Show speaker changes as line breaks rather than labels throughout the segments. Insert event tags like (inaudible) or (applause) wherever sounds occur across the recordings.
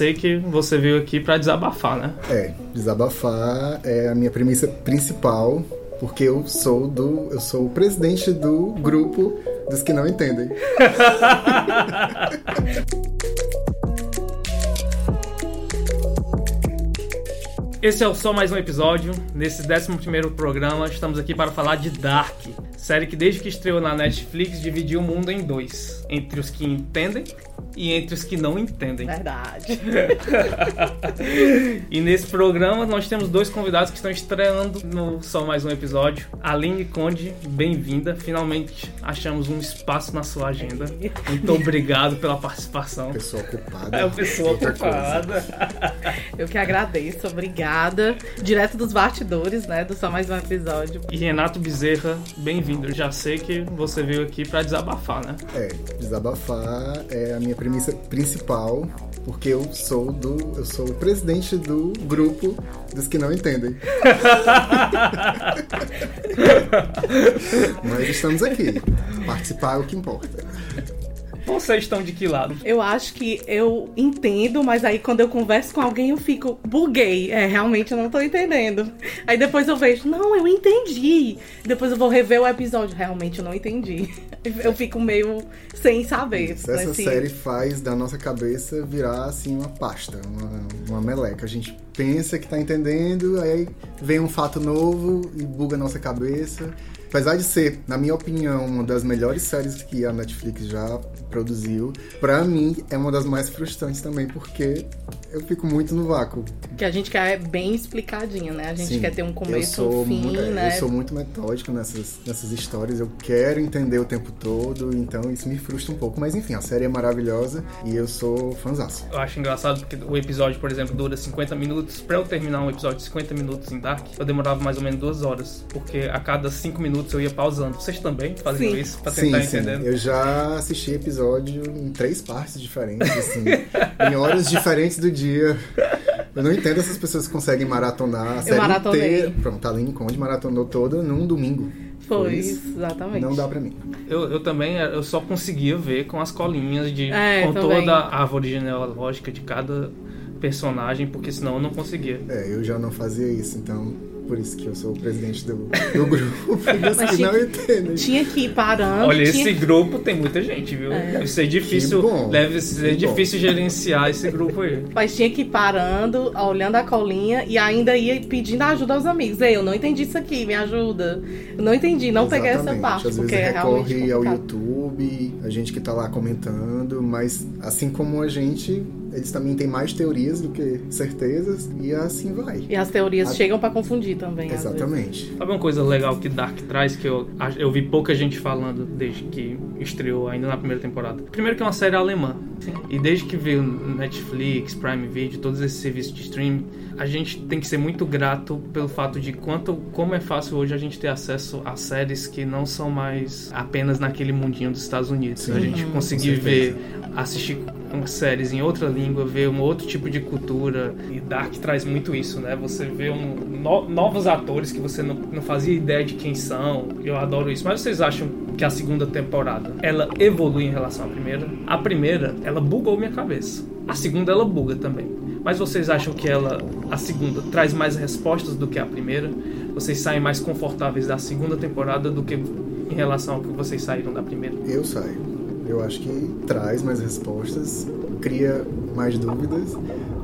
sei que você veio aqui para desabafar, né?
É, desabafar é a minha premissa principal, porque eu sou do, eu sou o presidente do grupo dos que não entendem. (laughs)
Esse é o só mais um episódio. Nesse 11 programa, estamos aqui para falar de Dark, série que desde que estreou na Netflix dividiu o mundo em dois: entre os que entendem e entre os que não entendem.
Verdade. (laughs)
e nesse programa nós temos dois convidados que estão estreando no Só Mais Um Episódio. Aline Conde, bem-vinda. Finalmente achamos um espaço na sua agenda. Muito obrigado pela participação.
Pessoa ocupada.
É, uma pessoa ocupada.
Eu que agradeço, obrigada. Direto dos bastidores, né, do Só Mais Um Episódio.
E Renato Bezerra, bem-vindo. Eu já sei que você veio aqui para desabafar, né?
É, desabafar é a minha premissa principal, porque eu sou do, eu sou o presidente do grupo dos que não entendem. (laughs) Mas estamos aqui. Participar é o que importa.
Vocês estão de que lado?
Eu acho que eu entendo, mas aí quando eu converso com alguém eu fico buguei. É, realmente eu não tô entendendo. Aí depois eu vejo, não, eu entendi. Depois eu vou rever o episódio, realmente eu não entendi. (laughs) Eu fico meio sem saber.
Isso, essa assim. série faz da nossa cabeça virar assim uma pasta, uma, uma meleca. A gente pensa que tá entendendo, aí vem um fato novo e buga a nossa cabeça. Apesar de ser, na minha opinião, uma das melhores séries que a Netflix já produziu, para mim é uma das mais frustrantes também, porque eu fico muito no vácuo.
Que a gente quer bem explicadinho, né? A gente Sim, quer ter um começo, um fim,
muito,
né?
Eu sou muito metódico nessas, nessas histórias, eu quero entender o tempo todo, então isso me frustra um pouco. Mas enfim, a série é maravilhosa e eu sou fãzaço.
Eu acho engraçado porque o episódio, por exemplo, dura 50 minutos. Pra eu terminar um episódio de 50 minutos em Dark, eu demorava mais ou menos duas horas, porque a cada cinco minutos eu ia pausando. Vocês também faziam sim. isso pra tentar sim, entender?
Sim. Eu já assisti episódio em três partes diferentes, assim, (laughs) em horas diferentes do dia. Eu não entendo essas pessoas que conseguem maratonar a série maratonei. inteira. Pronto, a Aline Conde maratonou toda num domingo.
Foi, exatamente.
Não dá pra mim.
Eu, eu também, eu só conseguia ver com as colinhas de é, com também. toda a árvore genealógica de cada personagem, porque senão eu não conseguia.
É, eu já não fazia isso, então por isso que eu sou o presidente do, do grupo. (laughs) Mas que não entendem.
Tinha que ir parando.
Olha,
tinha...
esse grupo tem muita gente, viu? É. Deve ser difícil. Deve ser difícil bom. gerenciar esse grupo aí.
Mas tinha que ir parando, olhando a colinha e ainda ia pedindo ajuda aos amigos. Ei, eu não entendi isso aqui, me ajuda. Eu não entendi, não Exatamente. peguei essa parte.
Às
porque
vezes
é
recorre ao YouTube, a gente que tá lá comentando, mas assim como a gente eles também têm mais teorias do que certezas e assim vai.
E as teorias a... chegam para confundir também.
Exatamente.
Sabe uma coisa legal que Dark traz que eu, eu vi pouca gente falando desde que estreou ainda na primeira temporada? Primeiro que é uma série alemã. Sim. E desde que veio Netflix, Prime Video, todos esses serviços de streaming, a gente tem que ser muito grato pelo fato de quanto como é fácil hoje a gente ter acesso a séries que não são mais apenas naquele mundinho dos Estados Unidos. Sim. A gente uhum, conseguir ver, assistir séries em outra língua, ver um outro tipo de cultura. E Dark traz muito isso, né? Você vê um, no, novos atores que você não, não fazia ideia de quem são. Eu adoro isso. Mas vocês acham que a segunda temporada ela evolui em relação à primeira? A primeira, ela bugou minha cabeça. A segunda, ela buga também. Mas vocês acham que ela, a segunda, traz mais respostas do que a primeira? Vocês saem mais confortáveis da segunda temporada do que em relação ao que vocês saíram da primeira?
Eu saio. Eu acho que traz mais respostas, cria mais dúvidas,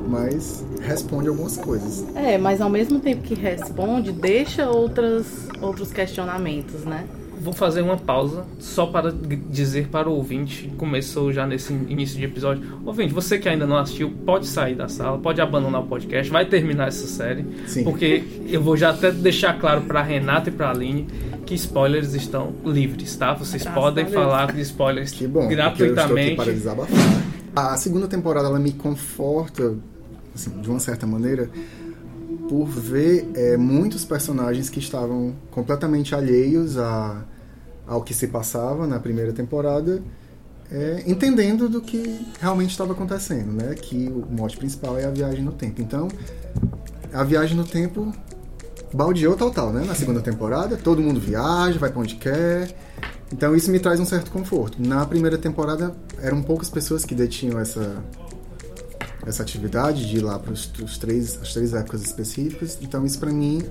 mas responde algumas coisas.
É, mas ao mesmo tempo que responde, deixa outras, outros questionamentos, né?
Vou fazer uma pausa só para dizer para o ouvinte, começou já nesse início de episódio. Ouvinte, você que ainda não assistiu, pode sair da sala, pode abandonar o podcast, vai terminar essa série. Sim. Porque eu vou já até deixar claro para Renata e para Aline que spoilers estão livres, tá? Vocês Graças podem falar de spoilers
que bom,
gratuitamente.
para desabafar. A segunda temporada ela me conforta, assim, de uma certa maneira, por ver é, muitos personagens que estavam completamente alheios a, ao que se passava na primeira temporada, é, entendendo do que realmente estava acontecendo, né? Que o mote principal é a viagem no tempo. Então, a viagem no tempo baldeou total, né? Na segunda temporada, todo mundo viaja, vai para onde quer. Então isso me traz um certo conforto. Na primeira temporada eram poucas pessoas que detinham essa essa atividade de ir lá para os três, as três épocas específicas. Então isso para mim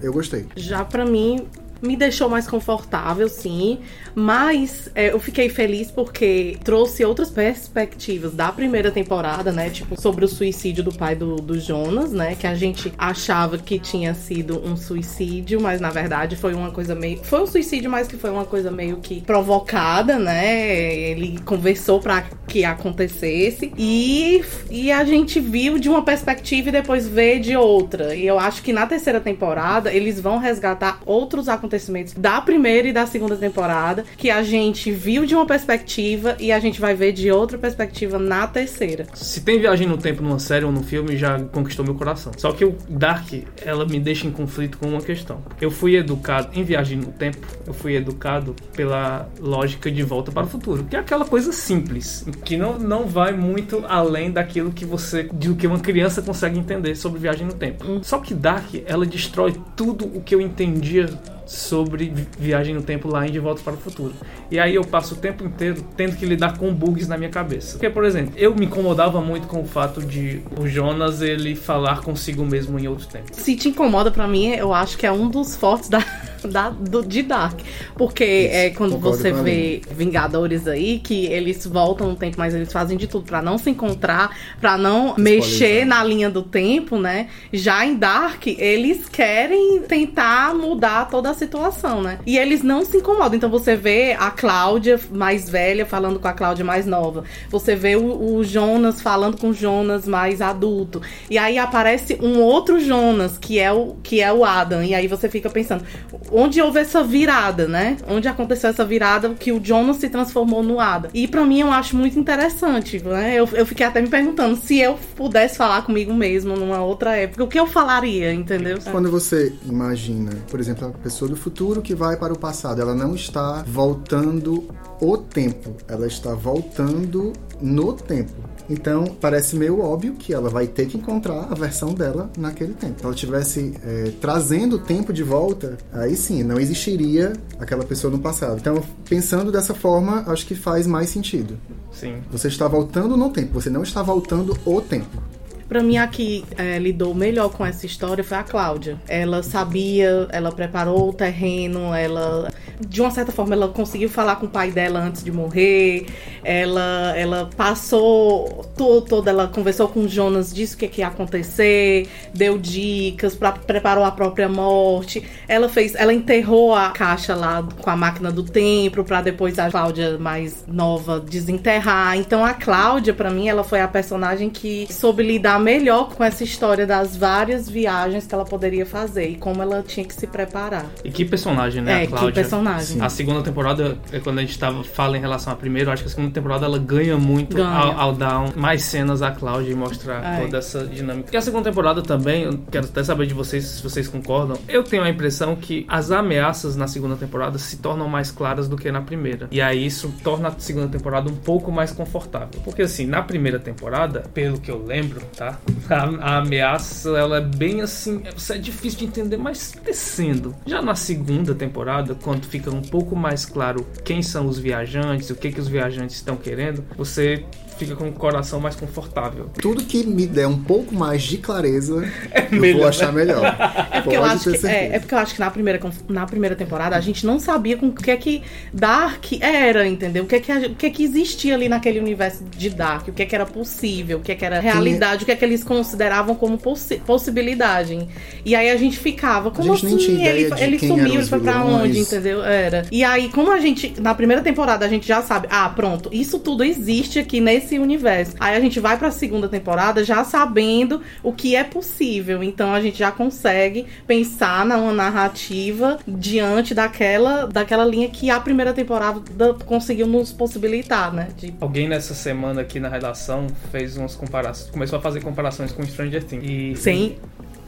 eu gostei.
Já para mim me deixou mais confortável, sim, mas é, eu fiquei feliz porque trouxe outras perspectivas da primeira temporada, né? Tipo, sobre o suicídio do pai do, do Jonas, né? Que a gente achava que tinha sido um suicídio, mas na verdade foi uma coisa meio. Foi um suicídio, mas que foi uma coisa meio que provocada, né? Ele conversou para que acontecesse e, e a gente viu de uma perspectiva e depois vê de outra. E eu acho que na terceira temporada eles vão resgatar outros acontecimentos acontecimentos da primeira e da segunda temporada, que a gente viu de uma perspectiva e a gente vai ver de outra perspectiva na terceira.
Se tem viagem no tempo numa série ou num filme, já conquistou meu coração. Só que o Dark, ela me deixa em conflito com uma questão. Eu fui educado em viagem no tempo, eu fui educado pela lógica de volta para o futuro, que é aquela coisa simples, que não, não vai muito além daquilo que você, do que uma criança consegue entender sobre viagem no tempo. Hum. Só que Dark, ela destrói tudo o que eu entendia sobre viagem no tempo lá em De Volta para o Futuro. E aí eu passo o tempo inteiro tendo que lidar com bugs na minha cabeça. Porque, por exemplo, eu me incomodava muito com o fato de o Jonas ele falar consigo mesmo em outro tempo.
Se te incomoda para mim, eu acho que é um dos fortes da, da do, de Dark. Porque Isso, é quando você vê mim. Vingadores aí, que eles voltam no tempo, mas eles fazem de tudo para não se encontrar, para não mexer na linha do tempo, né? Já em Dark, eles querem tentar mudar toda a situação, né? E eles não se incomodam. Então você vê a Cláudia mais velha falando com a Cláudia mais nova. Você vê o, o Jonas falando com o Jonas mais adulto. E aí aparece um outro Jonas, que é o que é o Adam. E aí você fica pensando, onde houve essa virada, né? Onde aconteceu essa virada que o Jonas se transformou no Adam. E para mim eu acho muito interessante, né? Eu, eu fiquei até me perguntando se eu pudesse falar comigo mesmo numa outra época, o que eu falaria, entendeu?
Quando você imagina, por exemplo, a pessoa do futuro que vai para o passado, ela não está voltando o tempo, ela está voltando no tempo. Então, parece meio óbvio que ela vai ter que encontrar a versão dela naquele tempo. Se ela estivesse é, trazendo o tempo de volta, aí sim, não existiria aquela pessoa no passado. Então, pensando dessa forma, acho que faz mais sentido.
Sim.
Você está voltando no tempo, você não está voltando o tempo.
Para mim, a que é, lidou melhor com essa história foi a Cláudia. Ela sabia, ela preparou o terreno, ela, de uma certa forma, ela conseguiu falar com o pai dela antes de morrer. Ela, ela passou tudo, toda, ela conversou com o Jonas, disse o que, que ia acontecer, deu dicas, pra, preparou a própria morte. Ela fez, ela enterrou a caixa lá com a máquina do tempo para depois a Cláudia mais nova desenterrar. Então a Cláudia, para mim, ela foi a personagem que soube lidar melhor com essa história das várias viagens que ela poderia fazer e como ela tinha que se preparar.
E que personagem, né?
É, que personagem.
A segunda temporada, é quando a gente tava, fala em relação à primeira, acho que a segunda temporada ela ganha muito ganha. Ao, ao, dar mais cenas à Cláudia e mostrar é. toda essa dinâmica. E a segunda temporada também, eu quero até saber de vocês se vocês concordam. Eu tenho a impressão que as ameaças na segunda temporada se tornam mais claras do que na primeira. E aí isso torna a segunda temporada um pouco mais confortável. Porque assim, na primeira temporada, pelo que eu lembro, tá? A, a, ameaça, ela é bem assim, é, é difícil de entender, mas descendo. Já na segunda temporada, quando fica um pouco mais claro quem são os viajantes, o que que os viajantes estão querendo, você fica com o coração mais confortável.
Tudo que me der um pouco mais de clareza, é (laughs) eu melhor, vou achar né? melhor. (laughs)
É porque, eu acho que, é, é, porque eu acho que na primeira, na primeira temporada a gente não sabia com o que é que Dark era, entendeu? O que é que, o que, é que existia ali naquele universo de Dark, o que é que era possível, o que é que era realidade, o que é que eles consideravam como possi possibilidade. E aí a gente ficava, como
gente
assim? ele, ele sumiu, ele foi pra onde, entendeu? Era. E aí, como a gente, na primeira temporada, a gente já sabe, ah, pronto, isso tudo existe aqui nesse esse universo. Aí a gente vai para a segunda temporada já sabendo o que é possível. Então a gente já consegue pensar numa narrativa diante daquela, daquela linha que a primeira temporada conseguiu nos possibilitar, né?
De... Alguém nessa semana aqui na redação fez umas comparações, começou a fazer comparações com Stranger Things.
E... Sim.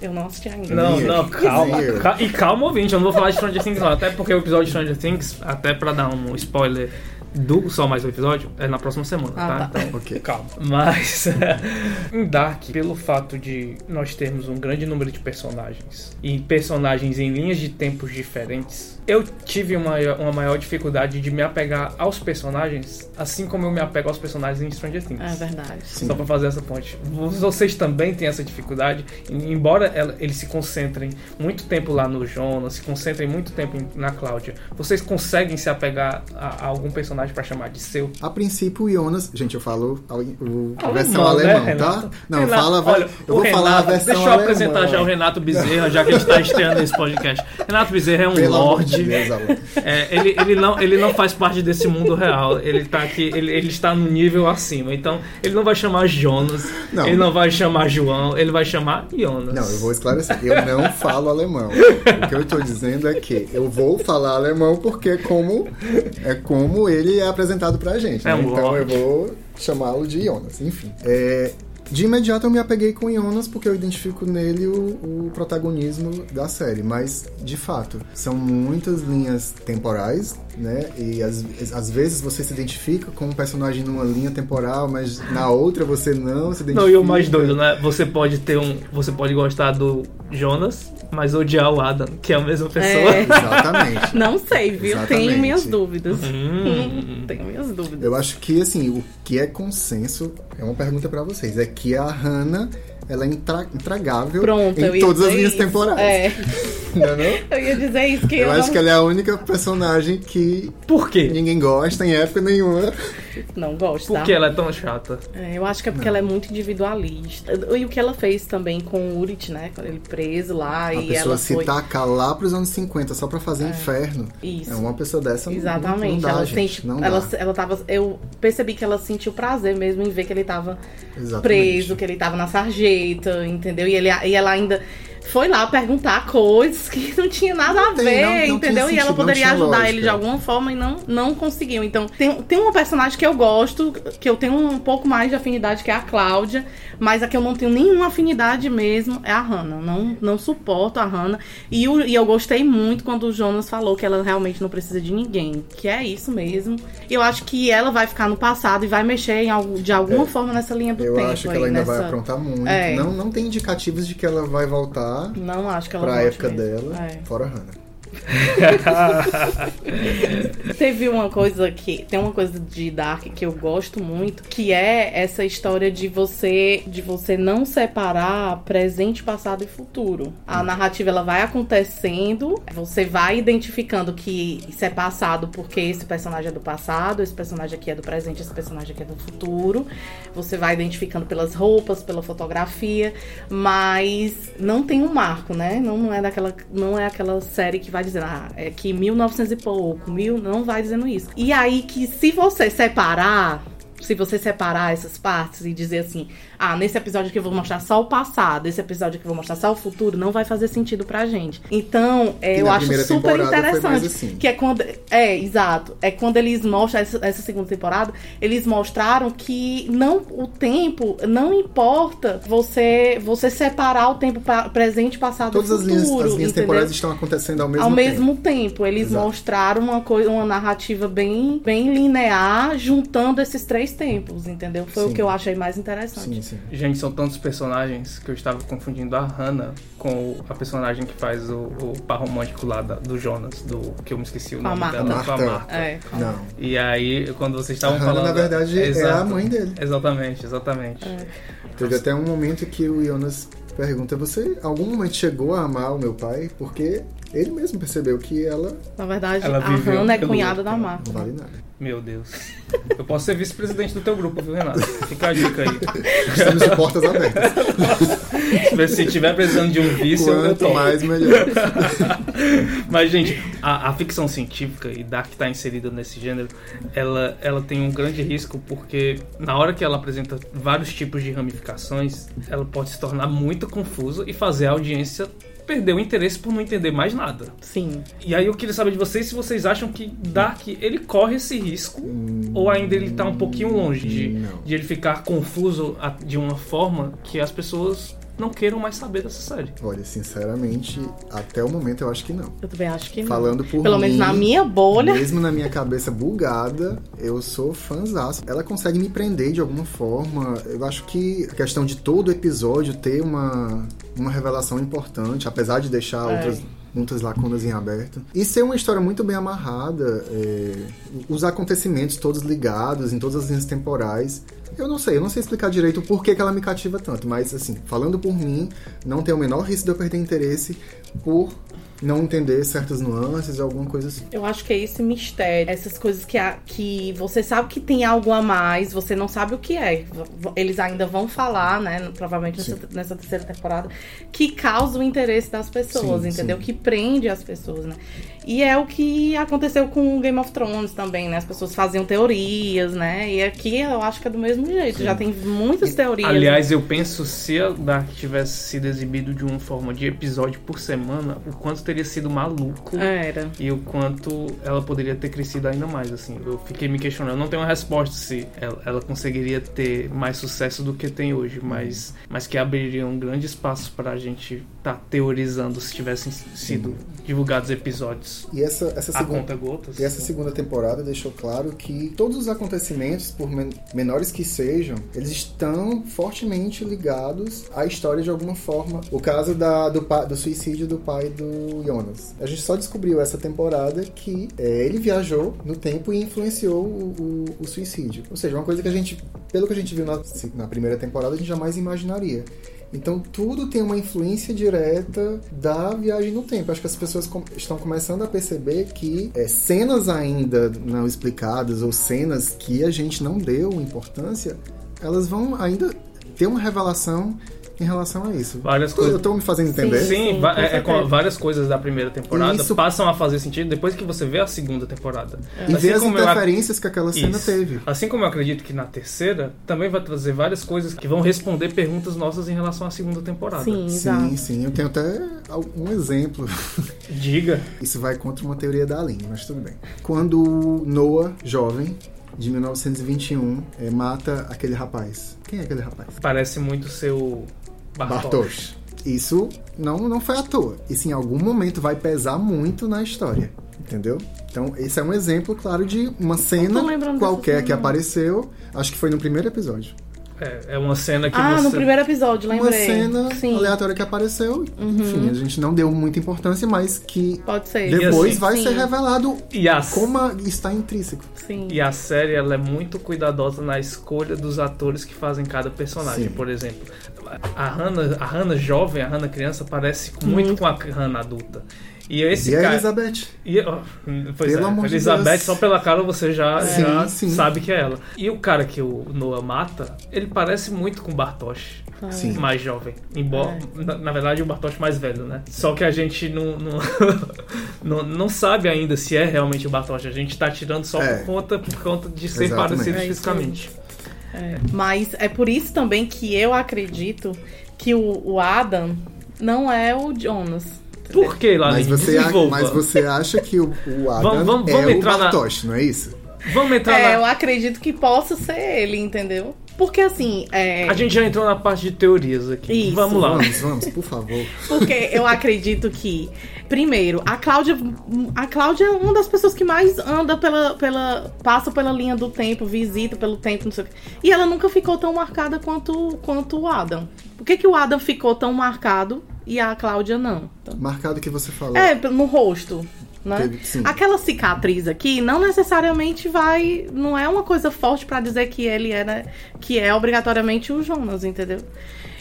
Eu não assisti ainda.
Não, não, calma. e calma, ouvinte, eu não vou falar de Stranger Things não. Até porque o episódio de Stranger Things, até pra dar um spoiler do Só Mais Um Episódio é na próxima semana,
Ah,
tá?
tá.
Então,
Ok.
calma. Mas (laughs) em Dark, pelo fato de nós termos um grande número de personagens e personagens em linhas de tempos diferentes, eu tive uma, uma maior dificuldade de me apegar aos personagens, assim como eu me apego aos personagens em Stranger Things.
É verdade.
Sim.
Só pra fazer essa ponte. Vocês também têm essa dificuldade, embora ela- eles se concentrem muito tempo lá no Jonas, se concentrem muito tempo em- na Cláudia, vocês conseguem se apegar a, a algum personagem pra chamar de seu?
A princípio, o Jonas. Gente, eu falo a, o- a
Alemão,
versão
né,
alemão, tá?
Renato?
Não,
Renato,
fala.
olha,
eu vou falar a
Renato-
versão
Deixa eu
alemã.
apresentar já o Renato Bezerra, já que a gente tá estreando esse podcast. Renato Bezerra é um
Pelo amor de
lorde.
Deus.
É, ele, ele, não, ele não faz parte desse mundo real. Ele tá aqui, ele, ele está no nível acima. Então, ele não vai chamar Jonas,
Não.
ele não vai chamar João, ele vai chamar Jonas.
Não, eu vou esclarecer. Eu não (laughs) falo alemão. O que eu estou dizendo é que eu vou falar alemão porque é como, é como ele é apresentado pra gente.
É
né?
um
Então eu vou chamá-lo de Jonas. Enfim. É, de imediato eu me apeguei com Jonas porque eu identifico nele o, o protagonismo da série. Mas, de fato, são muitas linhas temporais, né? E às, às vezes você se identifica com um personagem numa linha temporal, mas na outra você não se identifica.
Não, e o mais doido, né? Você pode ter um. Você pode gostar do Jonas, mas odiar o Adam, que é a mesma pessoa.
É.
Exatamente. (laughs)
Não sei, viu?
Exatamente.
Tenho minhas dúvidas.
Hum. (laughs)
Tenho minhas dúvidas.
Eu acho que, assim, o que é consenso, é uma pergunta pra vocês, é que a Hannah, ela é intra intragável
Pronto,
em todas as linhas
isso.
temporais.
É, (laughs)
Não é não?
eu ia dizer isso, que
Eu
eu,
acho
não,
que ela é a única personagem que
Por quê?
ninguém gosta em época nenhuma.
Não gosto,
Por
tá?
que ela é tão chata?
É, eu acho que é porque ela é muito individualista. E o que ela fez também com o Urit, né? Quando ele preso lá
A
e
pessoa
ela
se
foi...
tacar lá pros anos 50 só pra fazer inferno.
Isso.
É uma pessoa dessa não-
Exatamente.
não dá,
ela
gente.
sente,
não
ela,
dá.
ela tava, eu percebi que ela sentiu prazer mesmo em ver que ele tava
Exatamente.
preso, que ele tava na sarjeta, entendeu? E, ele, e ela ainda foi lá perguntar coisas que não tinha nada a
tem,
ver,
não- não
entendeu? E ela
sentido, não
poderia ajudar
lógica.
ele de alguma forma e não, não conseguiu. Então, tem, tem uma personagem que eu gosto, que eu tenho um pouco mais de afinidade, que é a Cláudia, mas a que eu não tenho nenhuma afinidade mesmo é a Hannah. Não, não suporto a Hannah. E, o- e eu gostei muito quando o Jonas falou que ela realmente não precisa de ninguém. Que é isso mesmo. Eu acho que ela vai ficar no passado e vai mexer em algo- de alguma forma nessa linha do
É. Eu
tempo.
acho que
aí,
ela ainda
nessa...
vai aprontar muito.
É.
Não, não tem indicativos de que ela vai voltar
Não acho que ela
pra época
mesmo.
dela,
É.
fora a Hannah. (laughs)
Teve uma coisa que. Tem uma coisa de Dark que eu gosto muito, que é essa história de você de você não separar presente, passado e futuro. A narrativa ela vai acontecendo, você vai identificando que isso é passado porque esse personagem é do passado, esse personagem aqui é do presente, esse personagem aqui é do futuro. Você vai identificando pelas roupas, pela fotografia, mas não tem um marco, né? Não, não é daquela não é aquela série que vai dizer, ah, é que 1900 e pouco, mil, não vai dizendo isso. E aí que se você separar, se você separar essas partes e dizer assim, ah, nesse episódio aqui eu vou mostrar só o passado, esse episódio aqui eu vou mostrar só o futuro, não vai fazer sentido pra gente. Então, é, eu acho super interessante.
assim.
Que é quando. É, exato. É quando eles mostram, essa, essa segunda temporada, eles mostraram que não o tempo, não importa você você separar o tempo pa- presente, passado
Todas
e
as linhas,
futuro.
as linhas temporais estão acontecendo ao mesmo
ao
tempo.
mesmo tempo, eles
Exato.
mostraram uma coisa, uma narrativa bem, bem linear, juntando esses três tempos, entendeu? Foi
Sim.
o que eu achei mais interessante.
Sim, sim.
Gente, são tantos personagens que eu estava confundindo a Hannah com a personagem que faz o, o par romântico lá da- do Jonas, do que eu me esqueci o
Com a
nome
Marta.
dela, com a
Marta.
Marta.
É.
Não.
E aí, quando vocês estavam
A Hannah,
falando.
na verdade, é a
Exato.
mãe dele.
Exatamente, exatamente.
É.
Teve até um momento que o Jonas pergunta: Você algum momento chegou a amar o meu pai? Porque ele mesmo percebeu que ela
Na verdade,
Ela
a Hannah é cunhada da Marta.
não vale nada.
Meu Deus. Eu posso ser vice-presidente do teu grupo, viu, Renato? Fica a dica aí.
Estamos de portas abertas.
Se tiver precisando de um vice, eu, eu
Quanto
topo.
mais, melhor.
Mas, gente, a, a ficção científica e Dark está inserida nesse gênero, ela, ela tem um grande risco porque na hora que ela apresenta vários tipos de ramificações, ela pode se tornar muito confusa e fazer a audiência perder o interesse por não entender mais nada.
Sim.
E aí eu queria saber de vocês se vocês acham que Dark ele corre esse risco ou ainda ele tá um pouquinho longe de, de ele ficar confuso de uma forma que as pessoas não queiram mais saber dessa série.
Olha, sinceramente, até o momento eu acho que não.
Eu também acho que não.
Falando por
Pelo
mim,
menos na minha bolha.
Mesmo na minha cabeça bugada, eu sou fãzaço. Ela consegue me prender de alguma forma. Eu acho que a questão de todo episódio ter uma, uma revelação importante, apesar de deixar
É.
outras muitas lacunas em aberto. E ser uma história muito bem amarrada, é, os acontecimentos todos ligados em todas as linhas temporais. Eu não sei, eu não sei explicar direito o porquê que ela me cativa tanto, mas assim, falando por mim, não tem o menor risco de eu perder interesse por não entender certas nuances, alguma coisa assim.
Eu acho que é esse mistério, essas coisas que, a- que você sabe que tem algo a mais, você não sabe o que é. Eles ainda vão falar, né? Provavelmente nessa,
Sim.
nessa terceira temporada, que causa o interesse das pessoas,
Sim,
entendeu?
sim.
Que prende as pessoas, né? E é o que aconteceu com Game of Thrones também, né? As pessoas faziam teorias, né? E aqui eu acho que é do mesmo jeito. Já tem muitas teorias.
Aliás, eu penso se a Dark tivesse sido exibido de uma forma de episódio por semana, o quanto teria sido maluco
Era.
e o quanto ela poderia ter crescido ainda mais, assim. Eu fiquei me questionando, não tenho uma resposta se ela, ela conseguiria ter mais sucesso do que tem hoje, mas, mas que abriria um grande espaço pra gente estar teorizando se tivessem sido divulgados episódios
E essa, essa
a
segunda.
conta gotas.
E essa segunda temporada deixou claro que todos os acontecimentos, por men- menores que sejam, eles estão fortemente ligados à história de alguma forma. O caso da- do, do suicídio do pai do Jonas. A gente só descobriu essa temporada que é, ele viajou no tempo e influenciou o, o- o suicídio. Ou seja, uma coisa que a gente, pelo que a gente viu na, na primeira temporada, a gente jamais imaginaria. Então tudo tem uma influência direta da viagem no tempo. Acho que as pessoas com- estão começando a perceber que é, cenas ainda não explicadas ou cenas que a gente não deu importância, elas vão ainda ter uma revelação em relação a isso.
Várias
Eu
coisas.
tô me fazendo entender?
Sim.
Sim,
com
é, é com várias coisas da primeira temporada
Isso-
passam a fazer sentido depois que você vê a segunda temporada.
E ver as
como eu
interferências que aquela cena
Isso.
teve.
Assim como eu acredito que na terceira também vai trazer várias coisas que vão responder perguntas nossas em relação à segunda temporada.
Sim,
Sim,
exato.
sim. Eu tenho até um exemplo. (laughs)
Diga.
Isso vai contra uma teoria da Aline, mas tudo bem. Quando Noah, jovem, de 1921, eh, mata aquele rapaz. Quem é aquele rapaz?
Parece muito seu Bartosz.
Isso não, não foi à toa. Isso em algum momento vai pesar muito na história. Entendeu? Então, esse é um exemplo, claro, de uma cena qualquer que apareceu. Acho que foi no primeiro episódio.
É, é uma cena que
Ah,
você.
no primeiro episódio,
Uma
lembrei.
cena
Sim, Uhum.
aleatória que apareceu. Enfim, a gente não deu muita importância, mas que
pode ser.
depois
assim,
vai
sim.
ser revelado
E a,
como a- está intrínseco.
Sim.
e a série ela é muito cuidadosa na escolha dos atores que fazem cada personagem.
Sim.
Por exemplo, a Hannah, a Hannah jovem, a Hannah criança, parece muito
Muito.
com a Hannah adulta. E esse
e a
cara.
Elizabeth?
E, ó, pois
Pelo
é,
amor
Elizabeth,
Deus.
só pela cara você já,
Sim,
já
sim.
sabe que é ela. E o cara que o Noah mata, ele parece muito com o Bartosz.
Sim.
Mais jovem. Embora, na, na verdade, o Bartosz mais velho, né? Só que a gente não, não, (laughs) não, não sabe ainda se é realmente o Bartosz. A gente tá tirando só
É.
por conta, por conta de ser
Exatamente.
parecido
É
fisicamente.
É. Mas é por isso também que eu acredito que o, o Adam não é o Jonas.
Por que,
Mas
Laline?
você, a-
Desenvolva.
mas você acha que o, o Adam
Vamos- vamos-
é
vamos
o
entrar na-
Bartosz, não é isso?
Vamos entrar
É,
na...
eu acredito que possa ser ele, entendeu? Porque assim, é.
A gente já entrou na parte de teorias aqui.
Isso.
Vamos lá.
Vamos, vamos, por favor.
Porque eu acredito que, primeiro, a Cláudia. A Cláudia é uma das pessoas que mais anda pela. pela passa pela linha do tempo, visita pelo tempo, não sei o quê. E ela nunca ficou tão marcada quanto, quanto o Adam. Por que, que o Adam ficou tão marcado e a Cláudia não? Então,
Marcado que você falou.
é, no rosto. Né?
Teve-.
Aquela cicatriz aqui não necessariamente vai. Não é uma coisa forte pra dizer que ele era. Que é obrigatoriamente o Jonas, entendeu?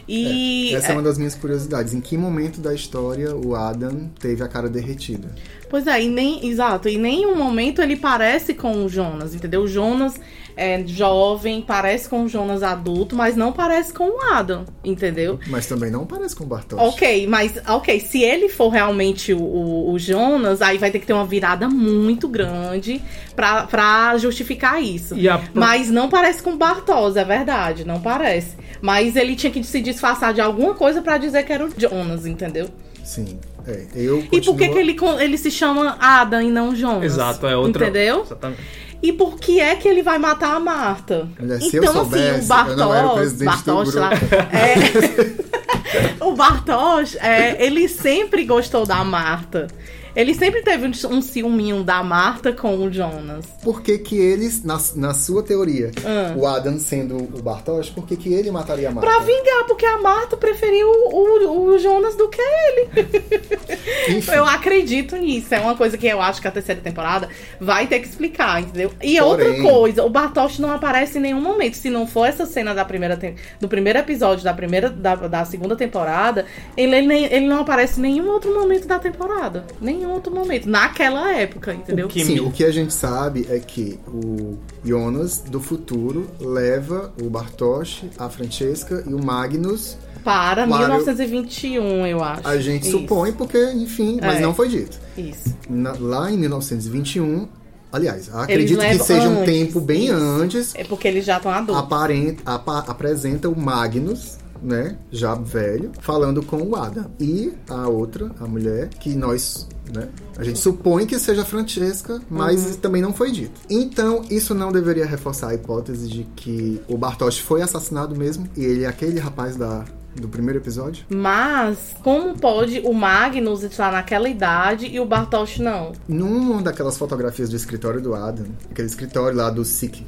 E.
Essa é uma das minhas curiosidades. Em que momento da história o Adam teve a cara derretida?
Pois é, e nem. Exato, e em nenhum momento ele parece com o Jonas, entendeu? O Jonas é jovem, parece com o Jonas adulto, mas não parece com o Adam, entendeu?
Mas também não parece com o Bartosz.
Ok, mas ok, se ele for realmente o, o- o Jonas, aí vai ter que ter uma virada muito grande pra, pra justificar isso.
E a-
Mas não parece com o Bartos, é verdade, não parece. Mas ele tinha que se disfarçar de alguma coisa pra dizer que era o Jonas, entendeu?
Sim. É, eu
E por que,
continuo-
que ele, ele se chama Adam e não Jonas?
Exato, é outra.
Entendeu?
Exatamente.
E por que é que ele vai matar a Marta?
Olha, se eu
então,
soubesse,
assim, o
eu não era o
Bartos,
presidente do
Bartos,
grupo.
lá, é, (laughs) o Bartosz, é, ele sempre gostou da Marta. Ele sempre teve um, um ciúminho da Marta com o Jonas.
Por que que eles, na, na sua teoria,
Ah.
o Adam sendo o Bartosz, por que que ele mataria a Marta?
Pra vingar, porque a Marta preferiu o, o- Jonas do que ele. (laughs)
Enfim,
Eu acredito nisso. É uma coisa que eu acho que a terceira temporada vai ter que explicar, entendeu? E
Porém-
outra coisa, o Bartosz não aparece em nenhum momento. Se não for essa cena da primeira tem- do primeiro episódio da primeira da, da segunda temporada, ele, ele, nem- ele não aparece em nenhum outro momento da temporada. Nenhum outro momento. Naquela época, entendeu?
O que-
Sim, o que a gente sabe é que o Jonas do futuro leva o Bartosz, a Francesca e o Magnus.
Para
Claro.
1921, eu acho.
A gente
Isso,
supõe porque, enfim, mas
É.
não foi dito.
Isso.
Na- lá em 1921, aliás, acredito que seja um
antes,
tempo bem
isso.
antes,
É porque eles já estão adultos.
aparenta, apa- apresenta o Magnus, né, já velho, falando com o Adam. E a outra, a mulher, que nós, né, a gente supõe que seja Francesca, mas
Uhum.
também não foi dito. Então, isso não deveria reforçar a hipótese de que o Bartosz foi assassinado mesmo, e ele é aquele rapaz da, do primeiro episódio?
Mas, como pode o Magnus estar naquela idade e o Bartosz não?
Numa daquelas fotografias do escritório do Adam, aquele escritório lá do Sick,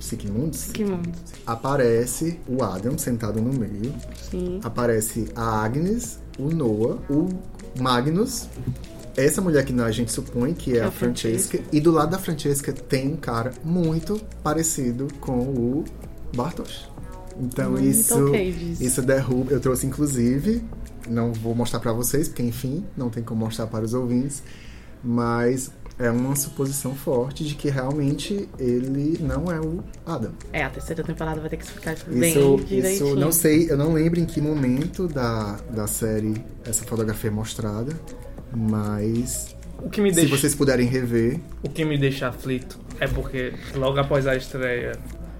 mundo.
aparece o Adam sentado no meio,
Sim.
aparece a Agnes, o Noah, o Magnus, essa mulher que a gente supõe que é
a
a Francesca, e do lado da Francesca tem um cara muito parecido com o Bartosz. Então
Muito
isso, isso derruba. Eu trouxe inclusive, não vou mostrar pra vocês, porque enfim, não tem como mostrar para os ouvintes, mas é uma suposição forte de que realmente ele não é o Adam.
É, a terceira temporada vai ter que explicar isso bem
Isso,
direitinho.
isso não sei, eu não lembro em que momento da, da série essa fotografia é mostrada, mas
O que me
se
deixa,
vocês puderem rever,
o que me deixa aflito é porque logo após a estreia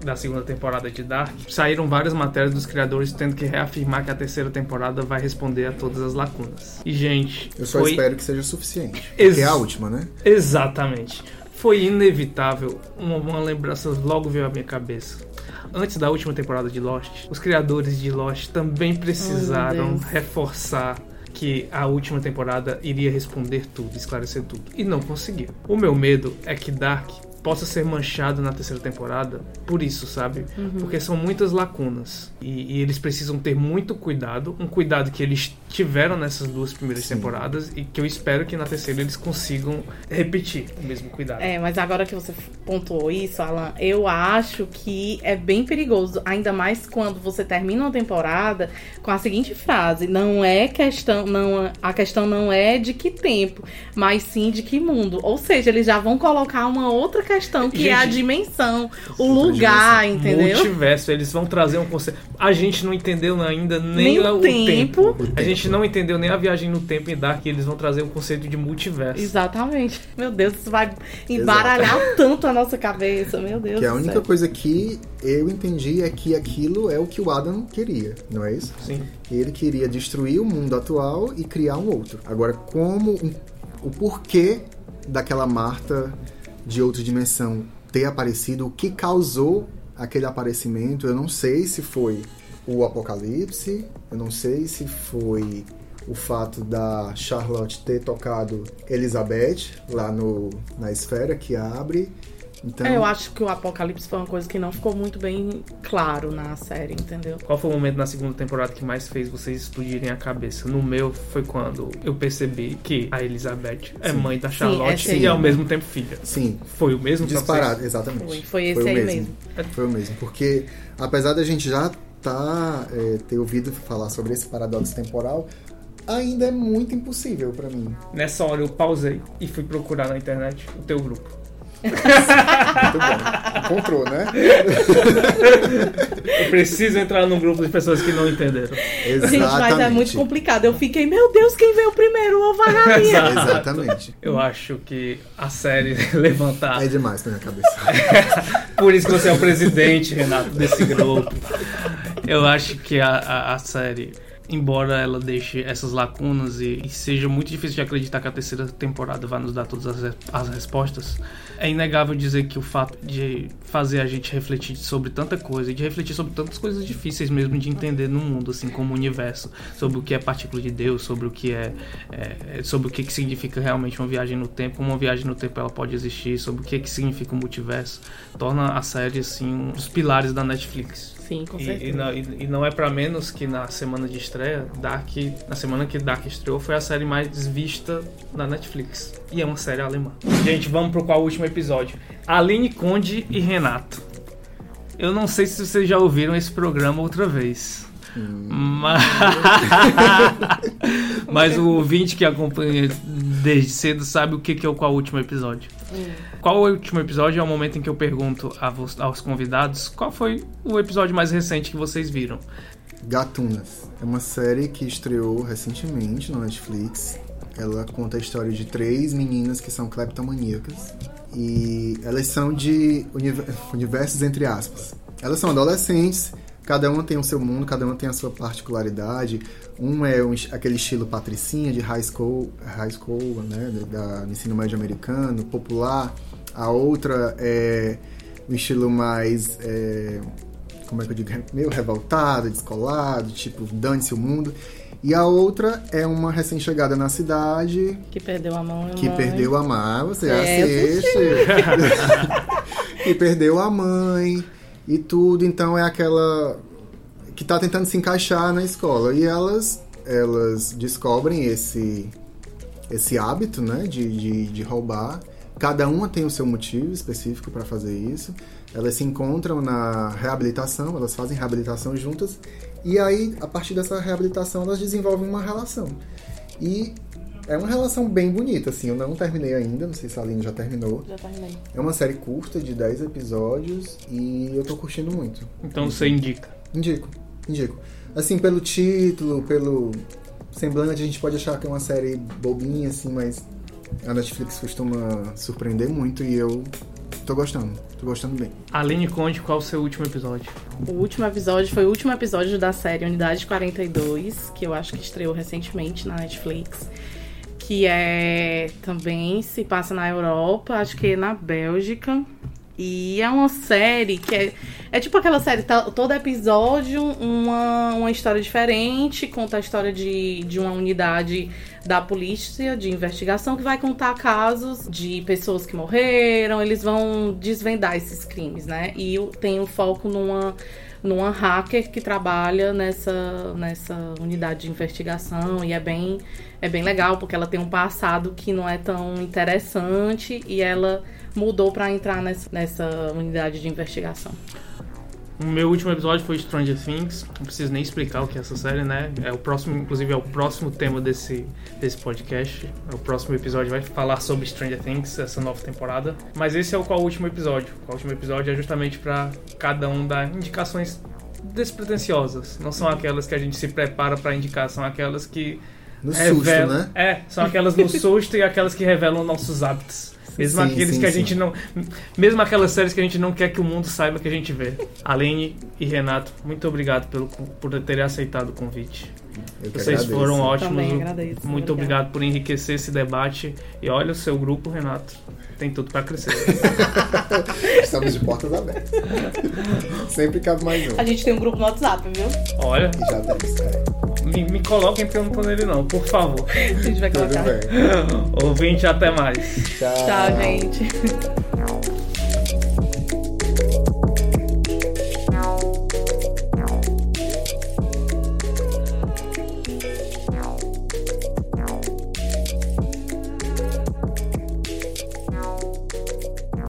da segunda temporada de Dark, saíram várias matérias dos criadores tendo que reafirmar que a terceira temporada vai responder a todas as lacunas. E gente,
eu só
foi
espero que seja o suficiente.
Ex-
Porque é a última, né?
Exatamente. Foi inevitável. Uma, uma lembrança logo veio à minha cabeça. Antes da última temporada de Lost, os criadores de Lost também precisaram
Deus.
reforçar que a última temporada iria responder tudo, esclarecer tudo. E não conseguiu. O meu medo é que Dark possa ser manchado na terceira temporada por isso, sabe? Porque são muitas lacunas. E, e eles precisam ter muito cuidado. Um cuidado que eles tiveram nessas duas primeiras
Sim.
temporadas e que eu espero que na terceira eles consigam repetir o mesmo cuidado.
É, mas agora que você pontuou isso, Alan, eu acho que é bem perigoso, ainda mais quando você termina uma temporada com a seguinte frase: não é questão, não, a questão não é de que tempo, mas sim de que mundo. Ou seja, eles já vão colocar uma outra questão que é a
Gente,
dimensão, o lugar,
dimensão.
entendeu?
Multiverso, eles vão trazer um conceito. A gente não entendeu ainda nem,
Nem o
o
tempo.
tempo. A gente não entendeu nem a viagem no tempo em Dark, e eles vão trazer o conceito de multiverso.
Exatamente. Meu Deus, isso vai embaralhar (laughs) tanto a nossa cabeça, meu Deus
Que a única
céu.
coisa que eu entendi é que aquilo é o que o Adam queria, não é isso?
Sim.
Ele queria destruir o mundo atual e criar um outro. Agora, como um- o porquê daquela Marta de outra dimensão ter aparecido, o que causou aquele aparecimento, eu não sei se foi o apocalipse, eu não sei se foi o fato da Charlotte ter tocado Elizabeth lá no, na esfera que abre. Então,
É, eu acho que o Apocalipse foi uma coisa que não ficou muito bem claro na série, entendeu?
Qual foi o momento na segunda temporada que mais fez vocês explodirem a cabeça? No meu foi quando eu percebi que a Elizabeth é
Sim.
mãe da
Sim,
Charlotte
essa
e ao mesmo tempo filha.
sim,
Foi o mesmo
disparado,
vocês?
exatamente.
Foi, foi esse
o
aí
mesmo. Foi o mesmo, porque apesar da gente já tá, é, ter ouvido falar sobre esse paradoxo temporal, ainda é muito impossível pra mim.
Nessa hora eu pausei e fui procurar na internet o teu grupo.
Muito bom. Encontrou, né? (laughs)
Eu preciso entrar num grupo de pessoas que não entenderam.
Exatamente.
Gente, mas é muito complicado. Eu fiquei, meu Deus, quem veio primeiro? O ovo a galinha?
Exatamente.
Eu acho que a série (laughs) levantar.
É demais na minha cabeça. (laughs)
Por isso que você é o presidente, Renato, desse grupo. Eu acho que a, a, a série embora ela deixe essas lacunas e, e, seja muito difícil de acreditar que a terceira temporada vai nos dar todas as, as respostas, é inegável dizer que o fato de fazer a gente refletir sobre tanta coisa e de refletir sobre tantas coisas difíceis mesmo de entender no mundo, assim como o universo, sobre o que é partícula de Deus, sobre o que é, é sobre o que, que significa realmente uma viagem no tempo, como uma viagem no tempo ela pode existir, sobre o que, que significa o multiverso, torna a série assim um dos pilares da Netflix.
Sim, com certeza. E, e,
não, e, e não é para menos que na semana de estreia, Dark, na semana que Dark estreou, foi a série mais vista da Netflix. E é uma série alemã. Gente, vamos pro qual último episódio? Aline Conde e Renato. Eu não sei se vocês já ouviram esse programa outra vez. Hum. Mas... (laughs) Mas o ouvinte que acompanha desde cedo sabe o que é o qual último episódio. Hum. Qual o último episódio é o momento em que eu pergunto aos convidados qual foi o episódio mais recente que vocês viram.
Gatunas. É uma série que estreou recentemente no Netflix. Ela conta a história de três meninas que são cleptomaníacas. E elas são de universos entre aspas. Elas são adolescentes, cada uma tem o seu mundo, cada uma tem a sua particularidade. Um é um, aquele estilo patricinha de high school, high school né, da, do ensino médio americano, popular. A outra é um estilo mais, é, como é que eu digo, meio revoltado, descolado, tipo, dane-se o mundo. E a outra é uma recém-chegada na cidade.
Que perdeu a mão.
Que mãe. perdeu a mãe, você é, assiste. (laughs) que perdeu a mãe e tudo. Então é aquela que está tentando se encaixar na escola. E elas, elas descobrem esse, esse hábito né, de, de, de roubar. Cada uma tem o seu motivo específico para fazer isso. Elas se encontram na reabilitação, elas fazem reabilitação juntas. E aí, a partir dessa reabilitação, elas desenvolvem uma relação. E é uma relação bem bonita, assim. Eu não terminei ainda, não sei se a Aline já terminou.
Já terminei.
É uma série curta, de 10 episódios, e eu tô curtindo muito.
Então você indica?
Indico. Indico. Assim, pelo título, pelo semblante, a gente pode achar que é uma série bobinha, assim, mas a Netflix costuma surpreender muito e eu tô gostando. Tô gostando bem.
Aline, conte qual o seu último episódio.
O último episódio foi o último episódio da série Unidade 42, que eu acho que estreou recentemente na Netflix. Que é também se passa na Europa, acho que na Bélgica. E é uma série que é, é tipo aquela série, tá, todo episódio uma, uma história diferente, conta a história de, de uma unidade da polícia de investigação que vai contar casos de pessoas que morreram, eles vão desvendar esses crimes, né? E tem um foco numa numa hacker que trabalha nessa, nessa unidade de investigação e é bem, é bem legal porque ela tem um passado que não é tão interessante e ela mudou para entrar nessa, nessa unidade de investigação.
O meu último episódio foi Stranger Things. Não preciso nem explicar o que é essa série, né? É o próximo, inclusive, é o próximo tema desse, desse podcast. O próximo episódio vai falar sobre Stranger Things, essa nova temporada. Mas esse é o qual último episódio. O último episódio é justamente para cada um dar indicações despretensiosas. Não são aquelas que a gente se prepara para indicar, são aquelas que
no revelam, susto, né?
É, são aquelas no susto e aquelas que revelam nossos hábitos. Mesmo sim, aqueles sim, que a sim. gente não. Mesmo aquelas séries que a gente não quer que o mundo saiba que a gente vê. Aline e Renato, muito obrigado pelo, por terem aceitado o convite. Vocês
agradeço.
foram ótimos. Agradeço, muito obrigado por enriquecer esse debate. E olha o seu grupo, Renato. Tem tudo para crescer. (laughs)
Estamos de portas abertas. Sempre cabe mais um.
A gente tem um grupo no WhatsApp, viu?
Olha.
E já deve, é
me, me coloquem porque eu não tô nele não, por favor.
A gente vai colocar.
Ouvinte, até mais.
Tchau,
Tchau gente.